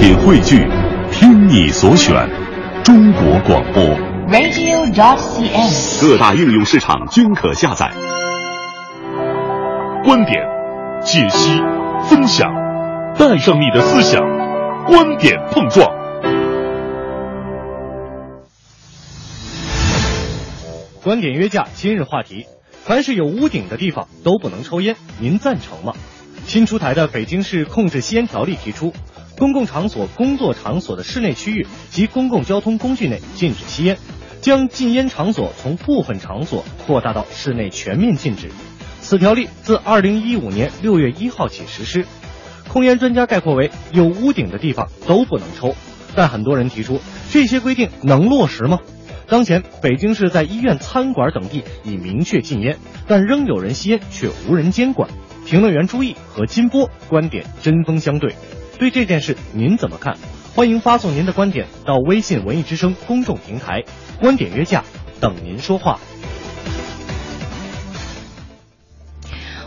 品汇聚，听你所选，中国广播。radio.dot.cn，。各大应用市场均可下载。观点、解析、分享，带上你的思想，观点碰撞。观点约架，今日话题：凡是有屋顶的地方都不能抽烟，您赞成吗？新出台的《北京市控制吸烟条例》提出，公共场所、工作场所的室内区域及公共交通工具内禁止吸烟，将禁烟场所从部分场所扩大到室内全面禁止。此条例自二零一五年六月一号起实施。控烟专家概括为：有屋顶的地方都不能抽。但很多人提出，这些规定能落实吗？当前，北京市在医院、餐馆等地已明确禁烟，但仍有人吸烟，却无人监管。评论员朱毅和金波观点针锋相对，对这件事您怎么看？欢迎发送您的观点到微信“文艺之声”公众平台，观点约架，等您说话。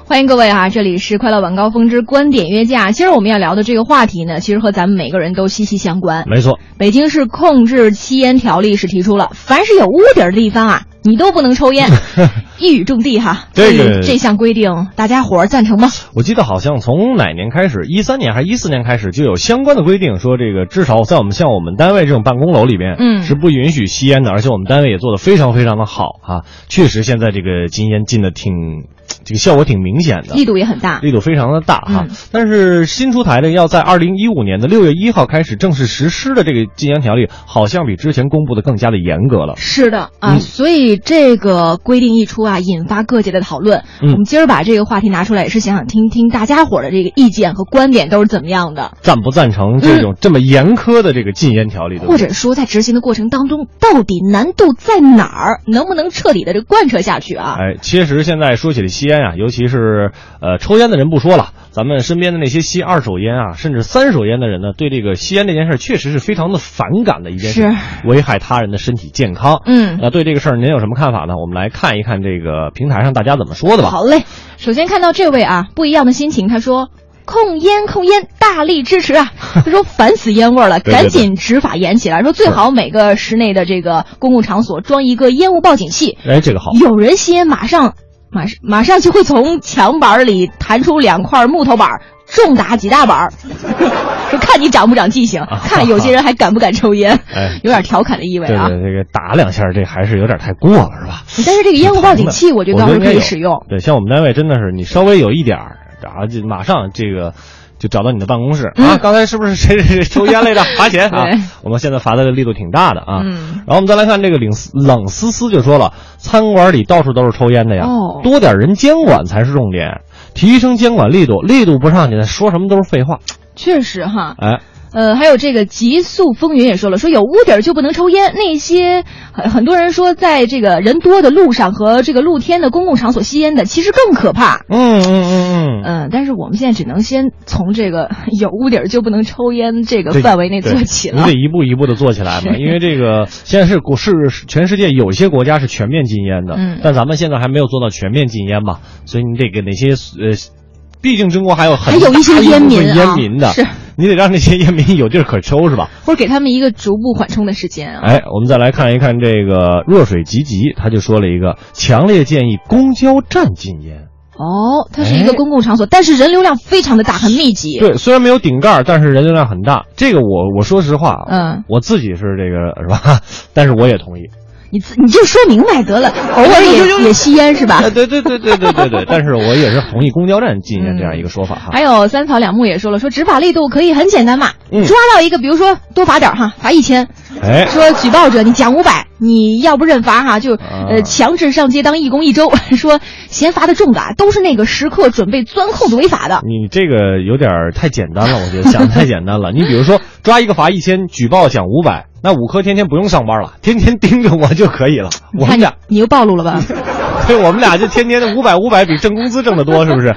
欢迎各位啊！这里是快乐晚高峰之观点约架。今儿我们要聊的这个话题呢，其实和咱们每个人都息息相关。没错，北京市控制吸烟条例是提出了，凡是有屋顶的地方啊，你都不能抽烟，一语中的哈。这个这项规定，大家伙儿赞成吗？我记得好像从哪年开始，一三年还是一四年开始就有相关的规定，说这个至少在我们像我们单位这种办公楼里边，嗯是不允许吸烟的，而且我们单位也做的非常非常的好啊，确实现在这个禁烟禁的挺，这个效果挺明显的，力度也很大。力度非常的大哈。嗯但是新出台的要在二零一五年的六月一号开始正式实施的这个禁烟条例，好像比之前公布的更加的严格了。是的啊，嗯所以这个规定一出啊，引发各界的讨论。嗯我们今儿把这个话题拿出来，也是想想听听大家伙儿的这个意见和观点都是怎么样的。赞不赞成这种这么严苛的这个禁烟条例？或者说在执行的过程当中，到底难度在哪儿？能不能彻底的这贯彻下去啊？哎，其实现在说起来吸烟啊，尤其是呃抽烟的人不说了，咱们身边的那些吸二手烟啊，甚至三手烟的人呢，对这个吸烟这件事儿确实是非常的反感的一件事，是危害他人的身体健康。嗯那对这个事儿您有什么看法呢？我们来看一看这个平台上大家怎么说的吧。好嘞，首先看到这位啊，不一样的心情，他说。控烟控烟，大力支持啊！他说烦死烟味儿了，对对赶紧执法严起来。说最好每个室内的这个公共场所装一个烟雾报警器，哎，这个好。有人吸烟，马上马上马上就会从墙板里弹出两块木头板，重打几大板儿。说看你长不长记性，看有些人还敢不敢抽烟，哎有点调侃的意味啊。对对，这个打两下，这还是有点太过了，是吧？但是这个烟雾报警器，我觉得倒是可以使用。对，像我们单位真的是，你稍微有一点儿，啊，就马上这个就找到你的办公室、嗯啊。刚才是不是谁谁谁抽烟来着？罚钱啊！我们现在罚的力度挺大的啊。嗯然后我们再来看这个冷思冷思思就说了，餐馆里到处都是抽烟的呀，哦多点人监管才是重点，提升监管力度，力度不上去，说什么都是废话。确实哈，哎，呃，还有这个极速风云也说了，说有屋顶儿就不能抽烟。那些很很多人说，在这个人多的路上和这个露天的公共场所吸烟的，其实更可怕。嗯嗯嗯嗯。嗯，但是我们现在只能先从这个有屋顶儿就不能抽烟这个范围内做起了你。得一步一步的做起来嘛，因为这个现在是国是全世界有些国家是全面禁烟的，嗯但咱们现在还没有做到全面禁烟嘛，所以你得给那些呃，毕竟中国还有很还有一些烟民啊烟民的，是你得让那些烟民有地儿可抽是吧？或者给他们一个逐步缓冲的时间啊。哎，我们再来看一看这个弱水吉吉，他就说了一个强烈建议公交站禁烟。哦，它是一个公共场所，但是人流量非常的大，很密集。对，虽然没有顶盖，但是人流量很大。这个我我说实话，啊嗯，我自己是这个是吧？但是我也同意。你自你就说明白得了，偶 尔 也也吸烟是吧？哎，对对对对对对对，但是我也是同意公交站禁烟这样一个说法哈。还有三草两木也说了，说执法力度可以很简单嘛，嗯抓到一个，比如说多罚点哈，罚一千，哎，说举报者你奖五百，你要不认罚哈，就啊呃强制上街当义工一周。说嫌罚的重的啊都是那个时刻准备钻空子违法的。你这个有点太简单了，我觉得想的太简单了。你比如说抓一个罚一千，举报奖五百，那五科天天不用上班了，天天盯着我就可以了。我们俩，你又暴露了吧？对，我们俩就天天的五百五百，比挣工资挣得多，是不是？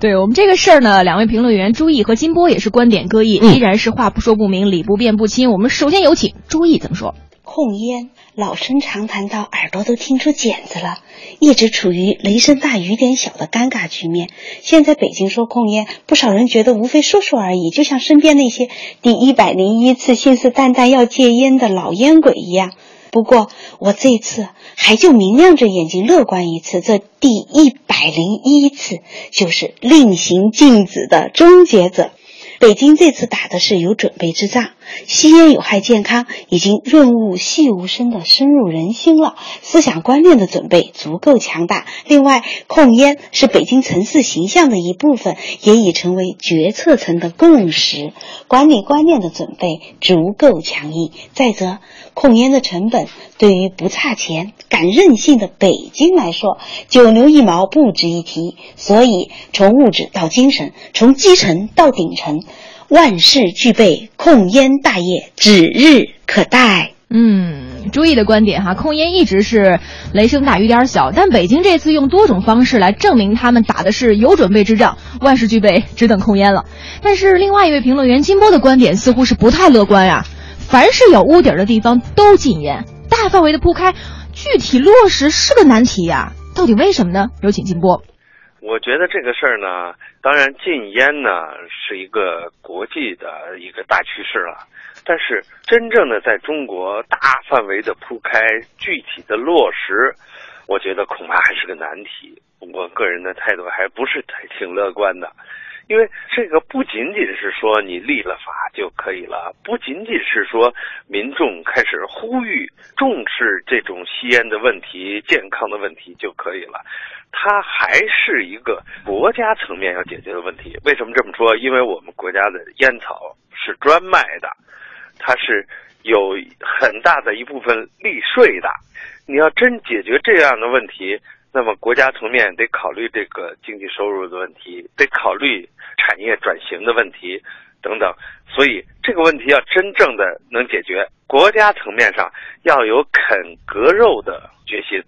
对我们这个事儿呢，两位评论员朱毅和金波也是观点各异，嗯依然是话不说不明，理不辩不清。我们首先有请朱毅怎么说？控烟老生常谈到耳朵都听出茧子了，一直处于雷声大雨点小的尴尬局面。现在北京说控烟，不少人觉得无非说说而已，就像身边那些第一百零一次信誓旦旦要戒烟的老烟鬼一样。不过我这次还就明亮着眼睛乐观一次，这第一百零一次就是令行禁止的终结者。北京这次打的是有准备之仗，吸烟有害健康已经润物细无声的深入人心了，思想观念的准备足够强大。另外，控烟是北京城市形象的一部分，也已成为决策层的共识，管理观念的准备足够强硬。再者，控烟的成本对于不差钱、敢任性的北京来说，九牛一毛不值一提。所以，从物质到精神，从基层到顶层。万事俱备，控烟大业指日可待。嗯，朱毅的观点哈，控烟一直是雷声大雨点小，但北京这次用多种方式来证明他们打的是有准备之仗，万事俱备，只等控烟了。但是另外一位评论员金波的观点似乎是不太乐观呀，凡是有屋顶的地方都禁烟，大范围的铺开，具体落实是个难题呀，到底为什么呢？有请金波。我觉得这个事儿呢，当然禁烟呢是一个国际的一个大趋势了，但是真正的在中国大范围的铺开、具体的落实，我觉得恐怕还是个难题。我个人的态度还不是挺乐观的。因为这个不仅仅是说你立了法就可以了，不仅仅是说民众开始呼吁重视这种吸烟的问题、健康的问题就可以了，它还是一个国家层面要解决的问题。为什么这么说？因为我们国家的烟草是专卖的，它是有很大的一部分利税的。你要真解决这样的问题。那么国家层面得考虑这个经济收入的问题，得考虑产业转型的问题等等，所以这个问题要真正的能解决，国家层面上要有啃割肉的决心。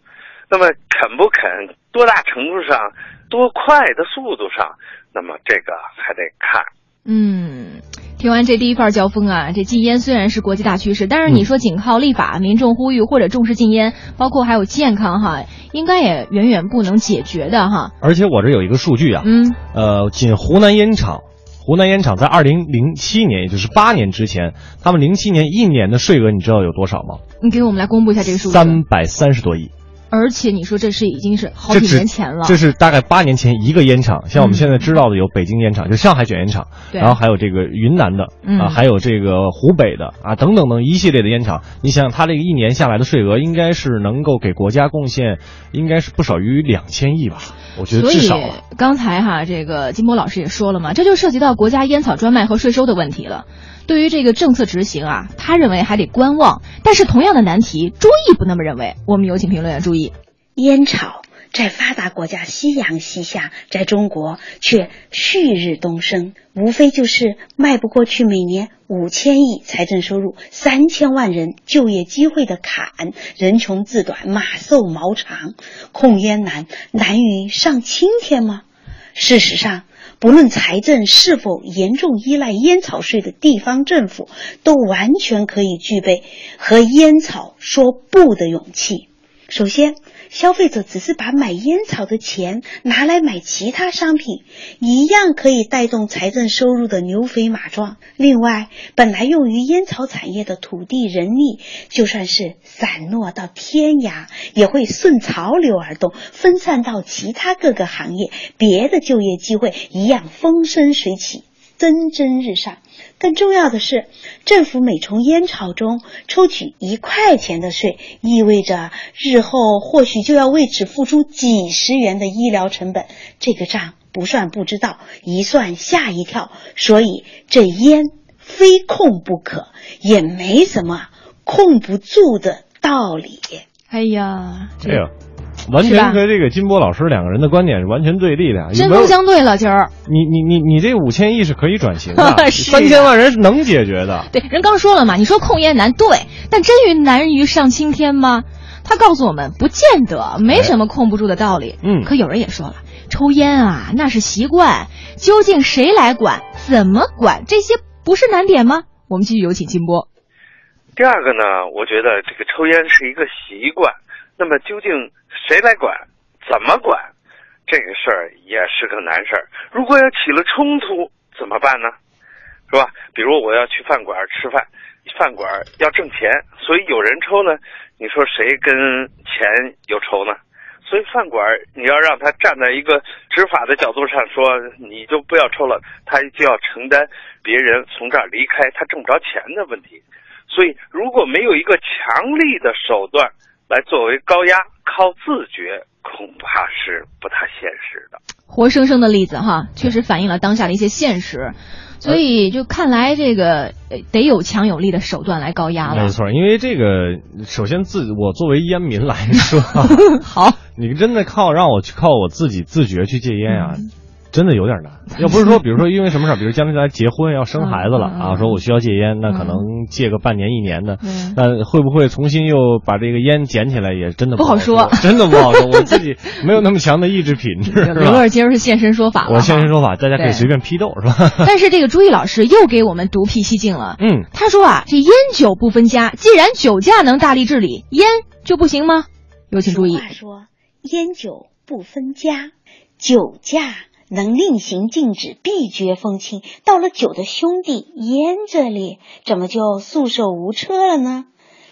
那么啃不啃，多大程度上，多快的速度上，那么这个还得看。嗯。听完这第一份交锋啊，这禁烟虽然是国际大趋势，但是你说仅靠立法、民众呼吁或者重视禁烟，包括还有健康哈，应该也远远不能解决的哈。而且我这有一个数据啊，嗯，呃，仅湖南烟厂，湖南烟厂在二零零七年，也就是八年之前，他们零七年一年的税额你知道有多少吗？你给我们来公布一下这个数据。三百三十多亿。而且你说这是已经是好几年前了，这是大概八年前一个烟厂，像我们现在知道的有北京烟厂，就上海卷烟厂，然后还有这个云南的啊，还有这个湖北的啊，等等等一系列的烟厂。你想想，它这个一年下来的税额，应该是能够给国家贡献，应该是不少于两千亿吧？我觉得至少。刚才哈，这个金波老师也说了嘛，这就涉及到国家烟草专卖和税收的问题了。对于这个政策执行啊，他认为还得观望。但是同样的难题，朱毅不那么认为。我们有请评论员朱毅。烟草在发达国家夕阳西下，在中国却旭日东升，无非就是迈不过去每年五千亿财政收入、三千万人就业机会的坎，人穷志短，马瘦毛长，控烟难难于上青天吗？事实上。不论财政是否严重依赖烟草税的地方政府，都完全可以具备和烟草说不的勇气。首先，消费者只是把买烟草的钱拿来买其他商品，一样可以带动财政收入的牛肥马壮。另外，本来用于烟草产业的土地、人力，就算是散落到天涯，也会顺潮流而动，分散到其他各个行业，别的就业机会一样风生水起。蒸蒸日上。更重要的是，政府每从烟草中抽取一块钱的税，意味着日后或许就要为此付出几十元的医疗成本。这个账不算不知道，一算吓一跳。所以这烟非控不可，也没什么控不住的道理。哎呀，这个。完全和这个金波老师两个人的观点是完全对立的，针锋相对了。今儿，你你你你这五千亿是可以转型的，三千万人是能解决的。对，人刚说了嘛，你说控烟难，对，但真于难于上青天吗？他告诉我们，不见得，没什么控不住的道理。嗯，可有人也说了，抽烟啊，那是习惯，究竟谁来管，怎么管，这些不是难点吗？我们继续有请金波。第二个呢，我觉得这个抽烟是一个习惯，那么究竟谁来管，怎么管，这个事儿也是个难事儿。如果要起了冲突怎么办呢？是吧？比如我要去饭馆吃饭，饭馆要挣钱，所以有人抽呢，你说谁跟钱有仇呢？所以饭馆你要让他站在一个执法的角度上说，你就不要抽了，他就要承担别人从这儿离开他挣不着钱的问题。所以，如果没有一个强力的手段来作为高压，靠自觉恐怕是不太现实的。活生生的例子哈，确实反映了当下的一些现实。所以，就看来这个得有强有力的手段来高压了。没错，因为这个首先自我作为烟民来说，好，你真的靠让我去靠我自己自觉去戒烟啊。真的有点难，要不是说，比如说因为什么事儿，比如将来结婚要生孩子了啊，说我需要戒烟，那可能戒个半年一年的，那会不会重新又把这个烟捡起来，也真的不好说，真的不好说。我自己没有那么强的意志品质。刘乐今儿是现身说法了，我现身说法，大家可以随便批斗，是吧？但是这个朱毅老师又给我们独辟蹊径了。嗯，他说啊，这烟酒不分家，既然酒驾能大力治理，烟就不行吗？有请注意。话说，烟酒不分家，酒驾。能令行禁止，必绝风清。到了酒的兄弟烟这里，怎么就束手无策了呢？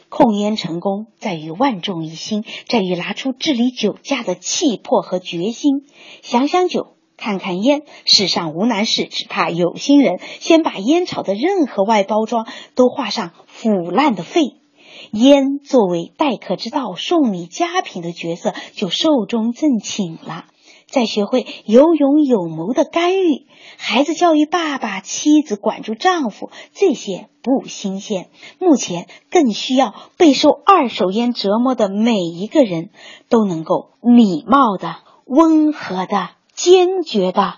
控烟成功在于万众一心，在于拿出治理酒驾的气魄和决心。想想酒，看看烟，世上无难事，只怕有心人。先把烟草的任何外包装都画上腐烂的肺，烟作为待客之道、送礼佳品的角色，就寿终正寝了。再学会有勇有谋的干预，孩子教育爸爸，妻子管住丈夫，这些不新鲜。目前更需要备受二手烟折磨的每一个人都能够礼貌的、温和的、坚决的，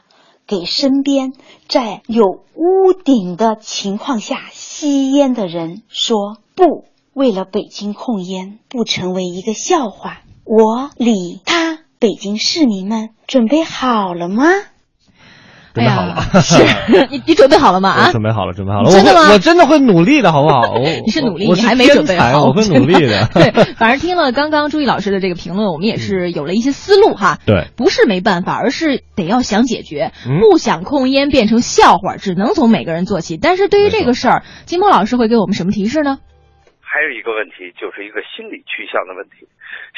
给身边在有屋顶的情况下吸烟的人说不。为了北京控烟不成为一个笑话，我理他。北京市民们准备好了吗？准备好了，是 你你准备好了吗？啊，准备好了，准备好了。真的吗？我真的会努力的，好不好？你是努力，你还没准备好。我会努力的。对，反正听了刚刚朱毅老师的这个评论，我们也是有了一些思路哈。对，不是没办法，而是得要想解决，不想控烟变成笑话，只能从每个人做起。但是对于这个事儿，金波老师会给我们什么提示呢？还有一个问题，就是一个心理趋向的问题。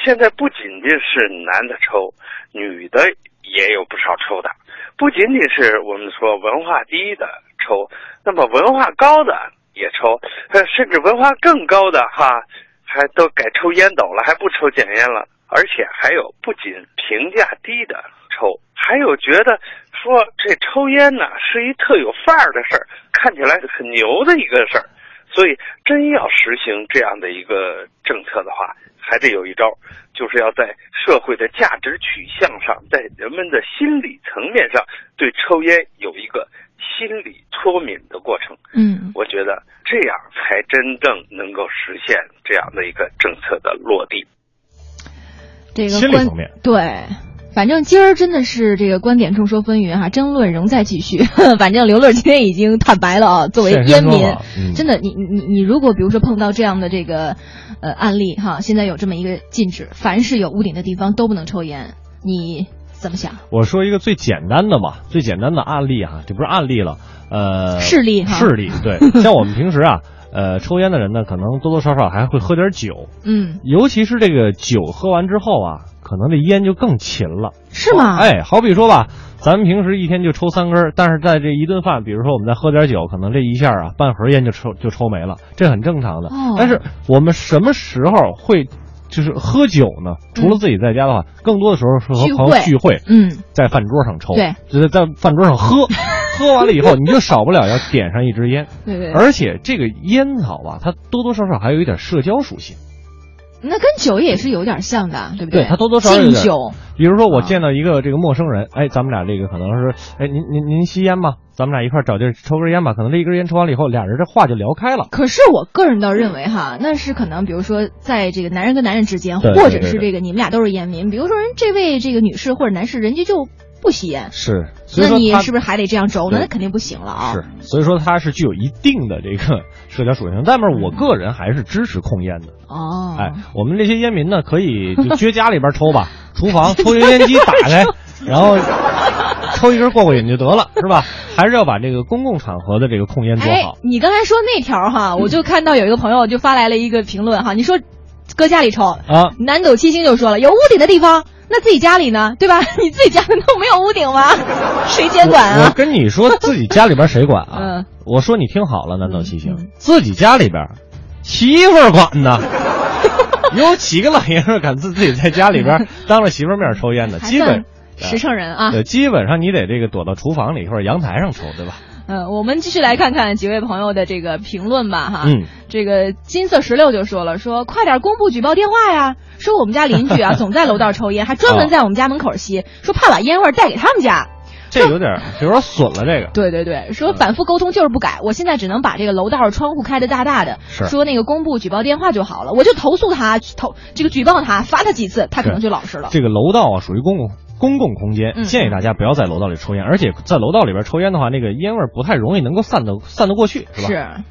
现在不仅仅是男的抽，女的也有不少抽的。不仅仅是我们说文化低的抽，那么文化高的也抽，甚至文化更高的哈，还都改抽烟斗了，还不抽卷烟了。而且还有不仅评价低的抽，还有觉得说这抽烟呢是一特有范儿的事儿，看起来很牛的一个事儿。所以，真要实行这样的一个政策的话，还得有一招，就是要在社会的价值取向上，在人们的心理层面上，对抽烟有一个心理脱敏的过程。嗯，我觉得这样才真正能够实现这样的一个政策的落地。这个心理层面对。反正今儿真的是这个观点众说纷纭哈，争论仍在继续。反正刘乐今天已经坦白了啊，作为烟民，真的，你你你如果比如说碰到这样的这个呃案例哈，现在有这么一个禁止，凡是有屋顶的地方都不能抽烟，你怎么想？我说一个最简单的吧，最简单的案例哈，这不是案例了，呃，事例哈，事例对，像我们平时啊，呃，抽烟的人呢，可能多多少少还会喝点酒，嗯，尤其是这个酒喝完之后啊。可能这烟就更勤了，是吗？哎，好比说吧，咱们平时一天就抽三根，但是在这一顿饭，比如说我们再喝点酒，可能这一下啊，半盒烟就抽就抽没了，这很正常的。但是我们什么时候会就是喝酒呢？除了自己在家的话，更多的时候是和朋友聚会，嗯，在饭桌上抽，对，就是在饭桌上喝，喝完了以后，你就少不了要点上一支烟，对对。而且这个烟草吧，它多多少少还有一点社交属性。那跟酒也是有点像的，对不对？对，它多多少少敬酒。比如说，我见到一个这个陌生人，哎，咱们俩这个可能是，哎，您您您吸烟吗？咱们俩一块找地儿抽根烟吧。可能这一根烟抽完了以后，俩人这话就聊开了。可是我个人倒认为哈，那是可能，比如说在这个男人跟男人之间，或者是这个你们俩都是烟民，比如说人这位这个女士或者男士，人家就不吸烟。是。那你是不是还得这样抽？那肯定不行了啊。是，所以说它是具有一定的这个 社交属性。但是我个人还是支持控烟的。哦。哎，我们这些烟民呢，可以就撅家里边抽吧，厨房抽油烟机打开，然后抽一根过过瘾就得了，是吧？还是要把这个公共场合的这个控烟做好。你刚才说那条哈，我就看到有一个朋友就发来了一个评论哈，你说搁家里抽啊，南斗七星就说了，有屋顶的地方。那自己家里呢，对吧？你自己家里都没有屋顶吗？谁监管啊？我跟你说，自己家里边谁管啊？嗯，我说你听好了，难道七星，自己家里边，媳妇儿管呢？有几个老爷们敢自自己在家里边当着媳妇儿面抽烟的？基本实诚人啊。对，基本上你得这个躲到厨房里或者阳台上抽，对吧？嗯，我们继续来看看几位朋友的这个评论吧，哈。嗯。这个金色石榴就说了，说快点公布举报电话呀！说我们家邻居啊，总在楼道抽烟，还专门在我们家门口吸，说怕把烟味带给他们家。这有点有点损了，这个。对对对，说反复沟通就是不改，我现在只能把这个楼道窗户开的大大的，说那个公布举报电话就好了，我就投诉他，投这个举报他，罚他几次，他可能就老实了。这个楼道啊，属于公共。公共空间，建议大家不要在楼道里抽烟，而且在楼道里边抽烟的话，那个烟味不太容易能够散得散得过去，是吧？是。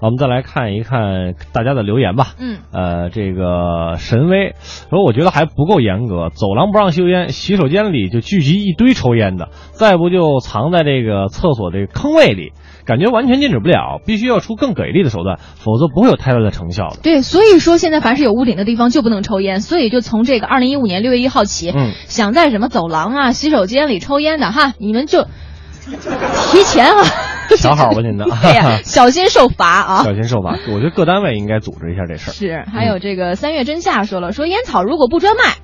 我们再来看一看大家的留言吧。嗯。呃，这个神威说，我觉得还不够严格，走廊不让吸烟，洗手间里就聚集一堆抽烟的，再不就藏在这个厕所这个坑位里。感觉完全禁止不了，必须要出更给力的手段，否则不会有太大的成效的。对，所以说现在凡是有屋顶的地方就不能抽烟，所以就从这个二零一五年六月一号起，嗯，想在什么走廊啊、洗手间里抽烟的哈，你们就提前啊，想好吧您的，对 呀，小心受罚啊，小心受罚。我觉得各单位应该组织一下这事儿。是，还有这个三月真夏说了，说烟草如果不专卖。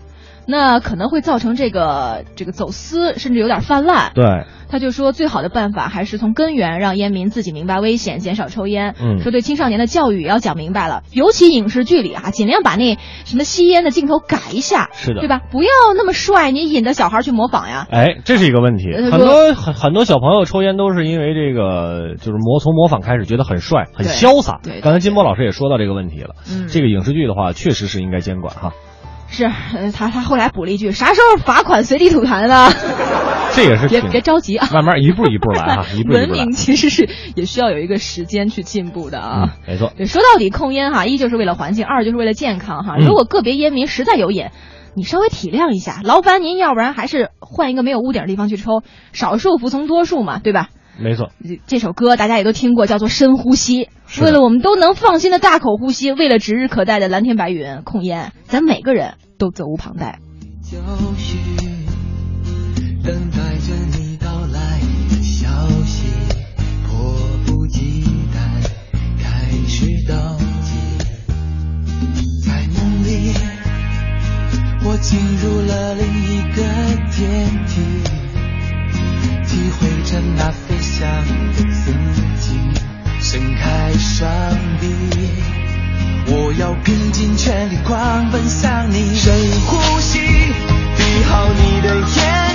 那可能会造成这个这个走私，甚至有点泛滥。对，他就说最好的办法还是从根源让烟民自己明白危险，减少抽烟。嗯，说对青少年的教育也要讲明白了，尤其影视剧里啊，尽量把那什么吸烟的镜头改一下，是的，对吧？不要那么帅，你引得小孩去模仿呀。哎，这是一个问题。很多很很多小朋友抽烟都是因为这个，就是模从模仿开始，觉得很帅、很潇洒。对，刚才金波老师也说到这个问题了。嗯，这个影视剧的话，确实是应该监管哈。是，他他后来补了一句：“啥时候罚款随地吐痰呢？”这也是别别着急啊，慢慢一步一步来啊，一步一步文明其实是也需要有一个时间去进步的啊。没错，说到底，控烟哈，一就是为了环境，二就是为了健康哈。如果个别烟民实在有瘾，你稍微体谅一下，劳烦您，要不然还是换一个没有屋顶的地方去抽，少数服从多数嘛，对吧？没错，这首歌大家也都听过，叫做《深呼吸》。为了我们都能放心的大口呼吸，为了指日可待的蓝天白云，控烟，咱每个人都责无旁贷。等待到底。在梦里，我进入了另一个天体。体会着那飞翔的自己，伸开双臂，我要拼尽全力狂奔向你。深呼吸，闭好你的眼，